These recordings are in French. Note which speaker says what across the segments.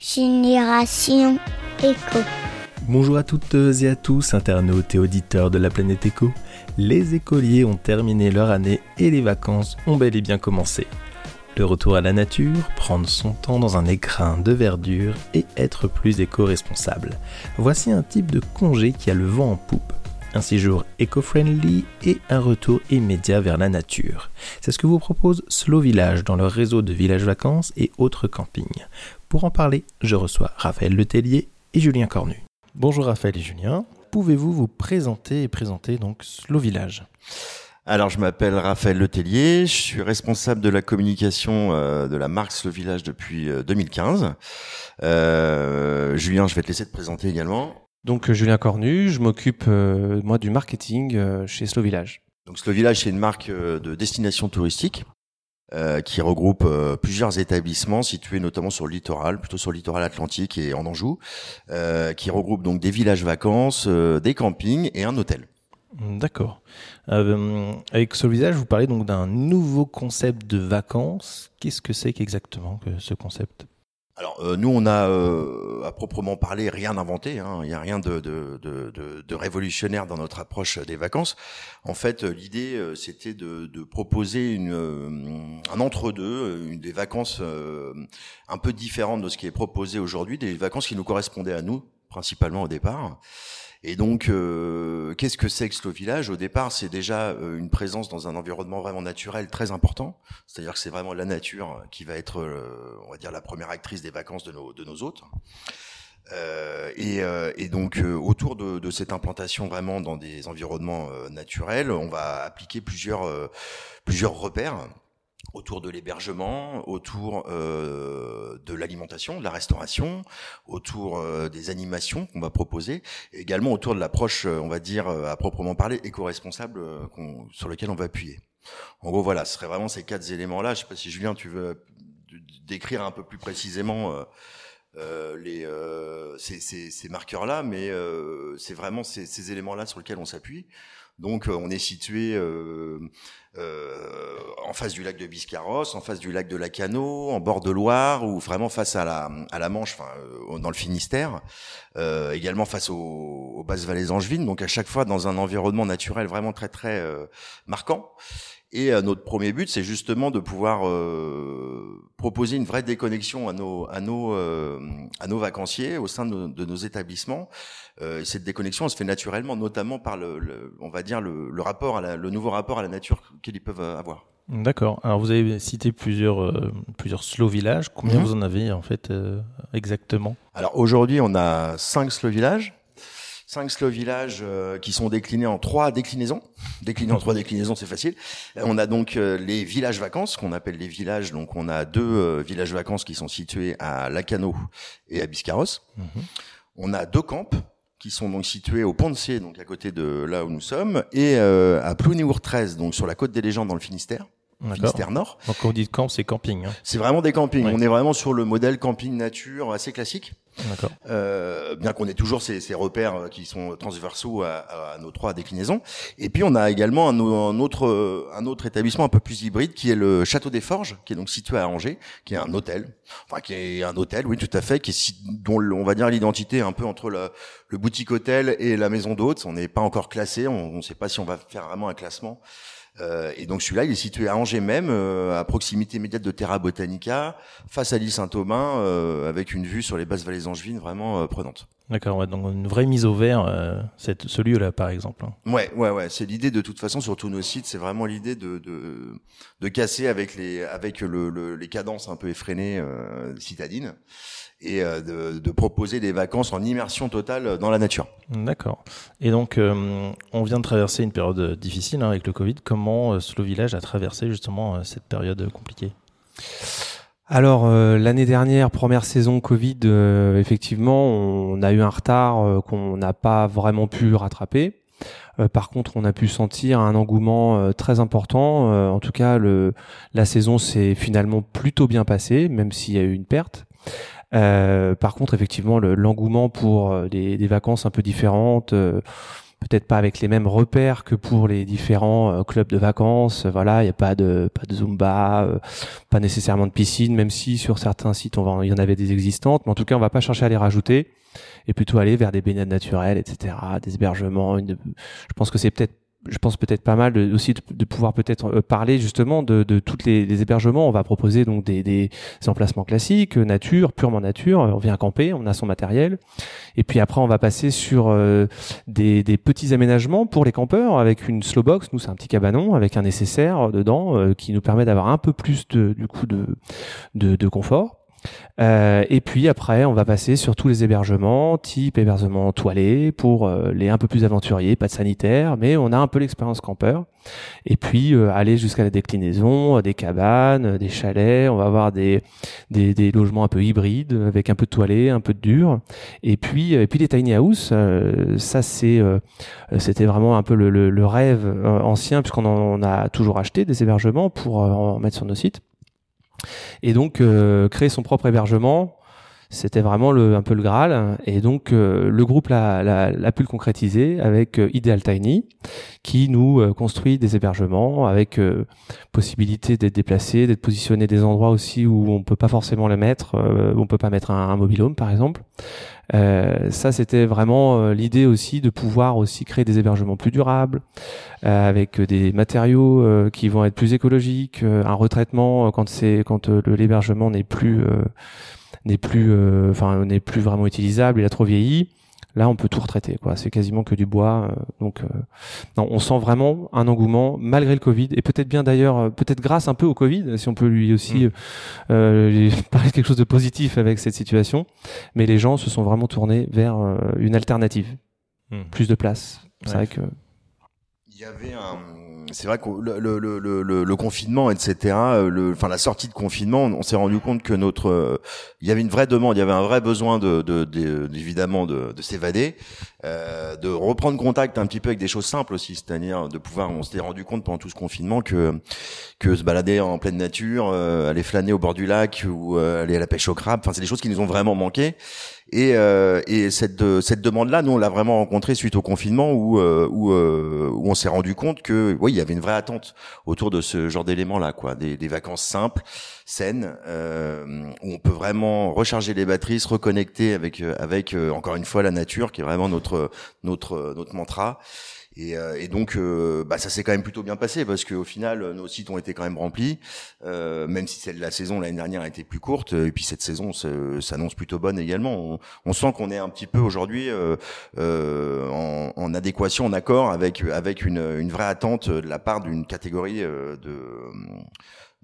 Speaker 1: Génération Éco.
Speaker 2: Bonjour à toutes et à tous, internautes et auditeurs de la planète Éco. Les écoliers ont terminé leur année et les vacances ont bel et bien commencé. Le retour à la nature, prendre son temps dans un écrin de verdure et être plus éco-responsable. Voici un type de congé qui a le vent en poupe un séjour éco-friendly et un retour immédiat vers la nature. C'est ce que vous propose Slow Village dans leur réseau de villages vacances et autres campings. Pour en parler, je reçois Raphaël Letellier et Julien Cornu. Bonjour Raphaël et Julien. Pouvez-vous vous présenter et présenter donc Slow Village?
Speaker 3: Alors, je m'appelle Raphaël Letellier, je suis responsable de la communication euh, de la marque Slow Village depuis 2015. Euh, euh, Julien, je vais te laisser te présenter également.
Speaker 4: Donc Julien Cornu, je m'occupe moi du marketing chez Slow Village.
Speaker 3: Donc Slow Village, c'est une marque de destination touristique euh, qui regroupe euh, plusieurs établissements situés notamment sur le littoral, plutôt sur le littoral atlantique et en Anjou, euh, qui regroupe donc des villages vacances, des campings et un hôtel.
Speaker 2: D'accord. avec ce visage, vous parlez donc d'un nouveau concept de vacances. Qu'est-ce que c'est qu'exactement que ce concept?
Speaker 3: Alors euh, nous, on a euh, à proprement parler rien inventé. Hein. Il n'y a rien de, de, de, de, révolutionnaire dans notre approche des vacances. En fait, l'idée, euh, c'était de, proposer une, un entre-deux, des vacances un peu différentes de ce qui est proposé aujourd'hui, des vacances qui nous correspondaient à nous principalement au départ. Et donc, euh, qu'est-ce que c'est que Slow Village? Au départ, c'est déjà euh, une présence dans un environnement vraiment naturel très important. C'est-à-dire que c'est vraiment la nature qui va être, euh, on va dire, la première actrice des vacances de nos, de nos hôtes. Et, et, donc, autour de, de, cette implantation vraiment dans des environnements naturels, on va appliquer plusieurs, plusieurs repères autour de l'hébergement, autour euh, de l'alimentation, de la restauration, autour euh, des animations qu'on va proposer, et également autour de l'approche, euh, on va dire à proprement parler, éco-responsable sur lequel on va appuyer. En gros, voilà, ce serait vraiment ces quatre éléments-là. Je sais pas si Julien, tu veux décrire un peu plus précisément les, ces, ces, ces marqueurs-là, mais c'est vraiment ces, ces éléments-là sur lesquels on s'appuie. Donc, on est situé euh, en face du lac de Biscarrosse, en face du lac de Lacano, en bord de Loire, ou vraiment face à la, à la Manche, enfin, euh, dans le Finistère, euh, également face aux, aux basses vallées angevines, donc à chaque fois dans un environnement naturel vraiment très très euh, marquant. Et euh, notre premier but, c'est justement de pouvoir euh, proposer une vraie déconnexion à nos à nos euh, à nos vacanciers au sein de, de nos établissements. Euh, cette déconnexion, elle se fait naturellement, notamment par le, le on va dire le, le rapport à la, le nouveau rapport à la nature qu'ils peuvent avoir.
Speaker 2: D'accord. Alors vous avez cité plusieurs plusieurs slow villages. Combien mhm. vous en avez en fait exactement?
Speaker 3: Alors aujourd'hui, on a cinq slow villages cinq slow villages euh, qui sont déclinés en trois déclinaisons. Déclinés en trois déclinaisons, c'est facile. On a donc euh, les villages vacances qu'on appelle les villages. Donc on a deux euh, villages vacances qui sont situés à Lacano et à Biscarrosse. Mhm. On a deux camps qui sont donc situés au Pont donc à côté de là où nous sommes, et à Plounéour 13, donc sur la côte des légendes dans le Finistère. Finistère Nord.
Speaker 2: Donc quand on dit camp, c'est camping. Hein.
Speaker 3: C'est vraiment des campings. On est vraiment sur le modèle camping nature assez classique. Euh, bien qu'on ait toujours ces, ces, repères qui sont transversaux à, à, nos trois déclinaisons. Et puis on a également un, un, autre un autre établissement un peu plus hybride qui est le Château des Forges, qui est donc situé à Angers, qui est un hôtel, enfin qui est un hôtel, oui tout à fait, qui est dont on va dire l'identité un peu entre le, le boutique hôtel et la maison d'hôtes. On n'est pas encore classé, on ne sait pas si on va faire vraiment un classement. Euh, et donc celui-là, il est situé à Angers même, euh, à proximité immédiate de Terra Botanica, face à l'île Saint-Thomas, euh, avec une vue sur les basses vallées angevines vraiment prenante.
Speaker 2: D'accord, ouais, donc une vraie mise au vert, cette, ce lieu-là par exemple. Hein.
Speaker 3: Ouais, ouais, ouais. C'est l'idée de toute façon sur tous nos sites, c'est vraiment l'idée de, de, de casser avec les avec le, le les cadences un peu effrénées citadines et euh, de, de, proposer des vacances en immersion totale dans la nature.
Speaker 2: D'accord. Et donc, euh, on vient de traverser une période difficile hein, avec le Covid. Comment euh, Slow Village a traversé justement cette période compliquée?
Speaker 4: Alors l'année dernière, première saison Covid, effectivement, on a eu un retard qu'on n'a pas vraiment pu rattraper. par contre, on a pu sentir un engouement très important. en tout cas, la saison s'est finalement plutôt bien passée, même s'il y a eu une perte. Euh, par contre, effectivement, l'engouement pour euh, des, vacances un peu différentes, euh, peut-être pas avec les mêmes repères que pour les différents clubs de vacances. Voilà, il n'y a pas de pas de zumba, pas nécessairement de piscine, même si sur certains sites il y en avait des existantes, mais en tout cas on va pas chercher à les rajouter et plutôt aller vers des baignades naturelles, etc., des hébergements. Je pense que c'est peut-être je pense peut-être pas mal aussi de, pouvoir peut-être euh, parler justement de, de tous les, hébergements. On va proposer donc des, des emplacements classiques, euh, nature, purement nature. On vient camper, on a son matériel, et puis après on va passer sur euh, des, petits aménagements pour les campeurs avec une slow box. Nous c'est un petit cabanon avec un nécessaire dedans qui nous permet d'avoir un peu plus de, du coup de confort. Euh, et puis après, on va passer sur tous les hébergements, type hébergement toilé pour euh, les un peu plus aventuriers, pas de sanitaire, mais on a un peu l'expérience campeur. Et puis euh, aller jusqu'à la déclinaison, des cabanes, des chalets. On va avoir des, des, logements un peu hybrides avec un peu de toilé, un peu de dur. Et puis et puis les tiny house, ça c'est c'était vraiment un peu le, le, le rêve ancien puisqu'on en a toujours acheté des hébergements pour en mettre sur nos sites. Et donc euh, créer son propre hébergement, c'était vraiment le, un peu le Graal. Et donc euh, le groupe l'a, pu le concrétiser avec euh, Ideal Tiny, qui nous construit des hébergements avec possibilité d'être déplacé, d'être positionné des endroits aussi où on peut pas forcément le mettre, où on peut pas mettre un, un mobile home par exemple. Euh, ça, c'était vraiment euh, l'idée aussi de pouvoir aussi créer des hébergements plus durables, euh, avec des matériaux qui vont être plus écologiques, un retraitement quand c'est quand l'hébergement n'est plus n'est plus enfin n'est plus vraiment utilisable, il a trop vieilli. Là, on peut tout retraiter, quoi. C'est quasiment que du bois. Euh, donc, euh, non, on sent vraiment un engouement malgré le Covid et peut-être bien d'ailleurs, euh, peut-être grâce un peu au Covid, si on peut lui aussi mm. euh, parler de quelque chose de positif avec cette situation. Mais les gens se sont vraiment tournés vers une alternative, mm. plus de place. C'est vrai que
Speaker 3: il y avait un c'est vrai que le, le, le, le, confinement, etc. Euh, enfin la sortie de confinement, on s'est rendu compte que notre, euh, il y avait une vraie demande, il y avait un vrai besoin de, de, évidemment de, de s'évader, euh, de reprendre contact un petit peu avec des choses simples aussi, c'est-à-dire de pouvoir, on s'était rendu compte pendant tout ce confinement que que se balader en pleine nature, aller flâner au bord du lac ou aller à la pêche au crabe, enfin c'est des choses qui nous ont vraiment manqué. Et, euh, et cette, cette demande-là, nous, on l'a vraiment rencontrée suite au confinement où, euh, où, euh, où on s'est rendu compte que, oui, il y avait une vraie attente autour de ce genre d'éléments-là, quoi, des, des, vacances simples, saines, où on peut vraiment recharger les batteries, se reconnecter avec, avec encore une fois la nature, qui est vraiment notre, notre, notre mantra. Et, euh, et donc, euh, bah, ça s'est quand même plutôt bien passé parce qu'au final, nos sites ont été quand même remplis, euh, même si celle la saison l'année dernière a été plus courte. Et puis cette saison s'annonce plutôt bonne également. On, on sent qu'on est un petit peu aujourd'hui euh, en, en, adéquation, en accord avec avec une, une vraie attente de la part d'une catégorie de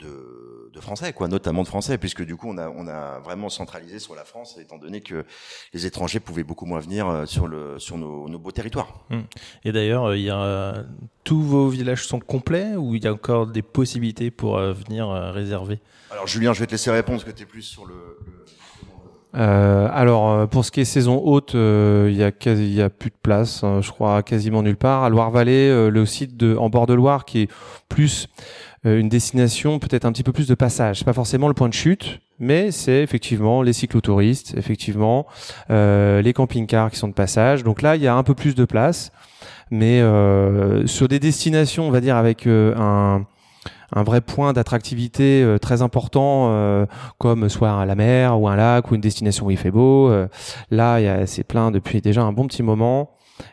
Speaker 3: de, de, français, quoi, notamment de français, puisque du coup on a, on a vraiment centralisé sur la France, étant donné que les étrangers pouvaient beaucoup moins venir euh, sur, le, sur nos, nos beaux territoires.
Speaker 2: Hum. Et d'ailleurs, euh, il y a, tous vos villages sont complets ou il y a encore des possibilités pour euh, venir réserver?
Speaker 3: Alors Julien, je vais te laisser répondre, parce que tu es plus sur le...
Speaker 4: Euh, alors pour ce qui est saison haute, il y a quasi, y a plus de place, hein, je crois quasiment nulle part. À Loire-Vallée, le site de en bord de Loire qui est plus euh, une destination peut-être un petit peu plus de passage. Pas forcément le point de chute, mais c'est effectivement les cyclotouristes, effectivement euh, les camping-cars qui sont de passage. Donc là, il y a un peu plus de place, mais euh, sur des destinations, on va dire avec euh, un vrai point d'attractivité euh, très important, comme soit la mer ou un lac ou une destination où il fait beau. là, c'est plein depuis déjà un bon petit moment.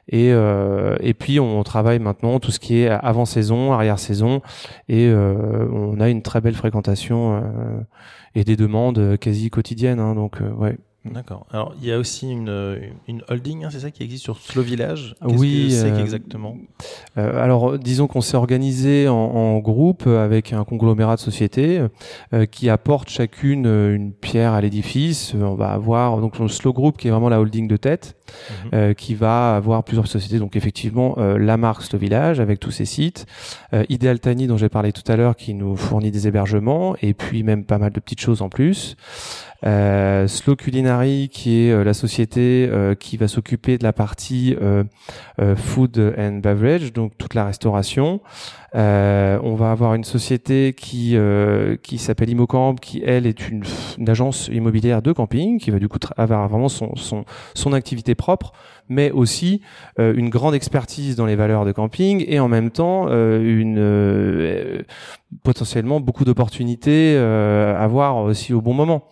Speaker 4: Et, euh, et puis on travaille maintenant tout ce qui est avant saison, arrière saison, et euh, on a une très belle fréquentation euh, et des demandes quasi quotidiennes. Hein, donc ouais.
Speaker 2: D'accord. Alors, il y a aussi une, une holding, hein, c'est ça qui existe sur Slow Village?
Speaker 4: Oui.
Speaker 2: c'est euh, exactement
Speaker 4: euh, Alors, disons qu'on s'est organisé en, en, groupe avec un conglomérat de sociétés euh, qui apportent chacune une pierre à l'édifice. On va avoir donc le Slow Group qui est vraiment la holding de tête, mhm. qui va avoir plusieurs sociétés. Donc, effectivement, la marque Slow Village avec tous ses sites, Ideal Tiny dont j'ai parlé tout à l'heure qui nous fournit des hébergements et puis même pas mal de petites choses en plus. Slow Culinary, qui est euh, la société euh, qui va s'occuper de la partie food and beverage, donc toute la restauration. Euh, on va avoir une société qui euh, qui s'appelle Immocamp, qui elle est une, agence immobilière de camping, qui va du coup avoir vraiment son, son, son activité propre, mais aussi euh, une grande expertise dans les valeurs de camping et en même temps une potentiellement beaucoup d'opportunités à voir aussi au bon moment.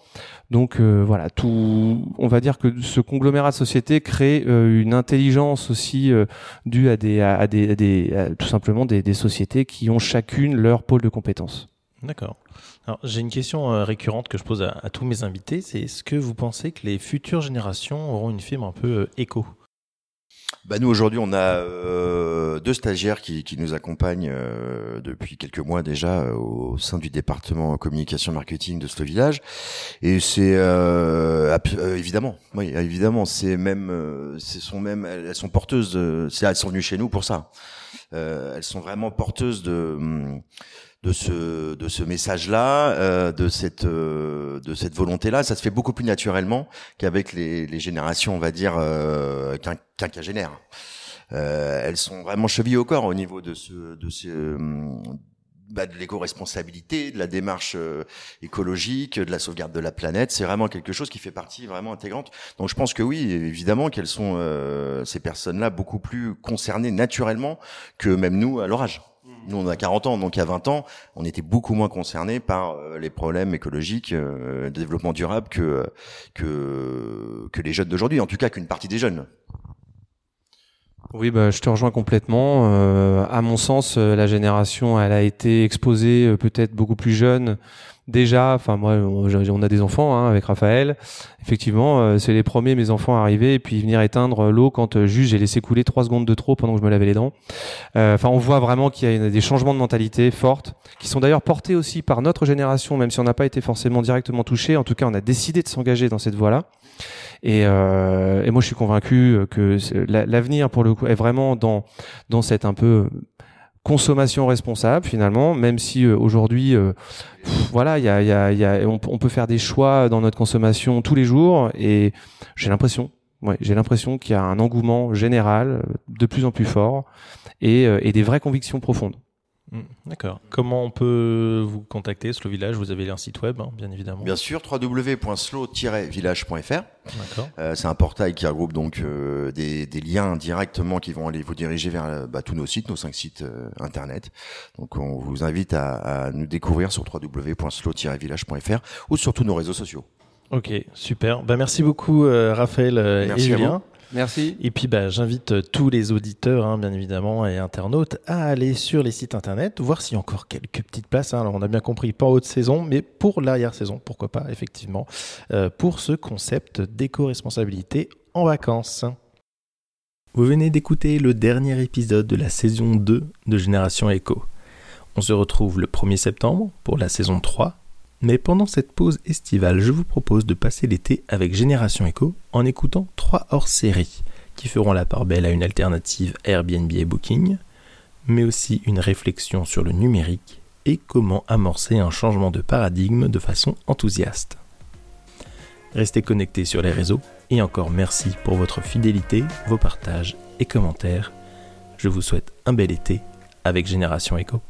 Speaker 4: Donc euh, voilà, tout, on va dire que ce conglomérat de sociétés crée euh, une intelligence aussi euh, due à des, à des, tout simplement des, sociétés qui ont chacune leur pôle de compétences.
Speaker 2: D'accord. Alors j'ai une question récurrente que je pose à, à tous mes invités, c'est est-ce que vous pensez que les futures générations auront une fibre un peu éco?
Speaker 3: Bah nous aujourd'hui on a euh, deux stagiaires qui, qui nous accompagnent euh, depuis quelques mois déjà euh, au sein du département communication marketing de ce village. Et c'est évidemment oui évidemment c'est même ce sont même elles sont porteuses de, elles sont venues chez nous pour ça elles sont vraiment porteuses de hum, de ce de ce message-là, euh, de cette euh, de cette volonté-là, ça se fait beaucoup plus naturellement qu'avec les, les générations, on va dire euh, quinquagénaires. Euh, elles sont vraiment chevillées au corps au niveau de ce de ce euh, bah, de l'éco-responsabilité, de la démarche euh, écologique, de la sauvegarde de la planète. C'est vraiment quelque chose qui fait partie vraiment intégrante. Donc je pense que oui, évidemment qu'elles sont ces personnes-là beaucoup plus concernées naturellement que même nous à leur âge. Nous, on a 40 ans, donc il y a 20 ans, on était beaucoup moins concernés par euh, les problèmes écologiques, euh, de développement durable que que que les jeunes d'aujourd'hui, en tout cas qu'une partie des jeunes.
Speaker 4: Oui, bah, je te rejoins complètement. Euh, à mon sens, la génération, elle a été exposée peut-être beaucoup plus jeune déjà, enfin moi, on a des enfants hein, avec Raphaël. Effectivement, euh, c'est les premiers mes enfants à arriver et puis venir éteindre l'eau quand euh, juste j'ai laissé couler trois secondes de trop pendant que je me lavais les dents. Euh, enfin, on voit vraiment qu'il y a des changements de mentalité fortes, qui sont d'ailleurs portés aussi par notre génération, même si on n'a pas été forcément directement touché. En tout cas, on a décidé de s'engager dans cette voie-là. Et, et, moi, je suis convaincu que l'avenir, pour le coup, est vraiment dans dans cette un peu consommation responsable finalement, même si euh, aujourd'hui, euh, voilà, il y a, y a, y a on, on, peut faire des choix dans notre consommation tous les jours, et j'ai l'impression, ouais, j'ai l'impression qu'il y a un engouement général euh, de plus en plus fort et, et des vraies convictions profondes.
Speaker 2: Mm, d'accord. Comment on peut vous contacter, Slow Village? Vous avez un site web, hein, bien évidemment.
Speaker 3: Bien sûr, www.slow-village.fr. Euh, c'est un portail qui regroupe donc euh, des, liens directement qui vont aller vous diriger vers bah, tous nos sites, nos cinq sites euh, internet. Donc on vous invite à, nous découvrir sur www.slow-village.fr ou sur tous nos réseaux sociaux.
Speaker 2: Ok, super. Bah, merci beaucoup Raphaël et Julien.
Speaker 4: Merci.
Speaker 2: Et puis, bah, j'invite euh, tous les auditeurs, hein, bien évidemment, et internautes, à aller sur les sites internet, voir s'il y a encore quelques petites places. Hein. Alors, on a bien compris, pas haute saison, mais pour l'arrière-saison, pourquoi pas, effectivement, euh, pour ce concept d'éco-responsabilité en vacances. Vous venez d'écouter le dernier épisode de la saison 2 de Génération Echo. On se retrouve le 1er septembre pour la saison 3 mais pendant cette pause estivale, je vous propose de passer l'été avec Génération Echo en écoutant trois hors-séries qui feront la part belle à une alternative Airbnb et Booking, mais aussi une réflexion sur le numérique et comment amorcer un changement de paradigme de façon enthousiaste. Restez connectés sur les réseaux et encore merci pour votre fidélité, vos partages et commentaires. Je vous souhaite un bel été avec Génération Echo.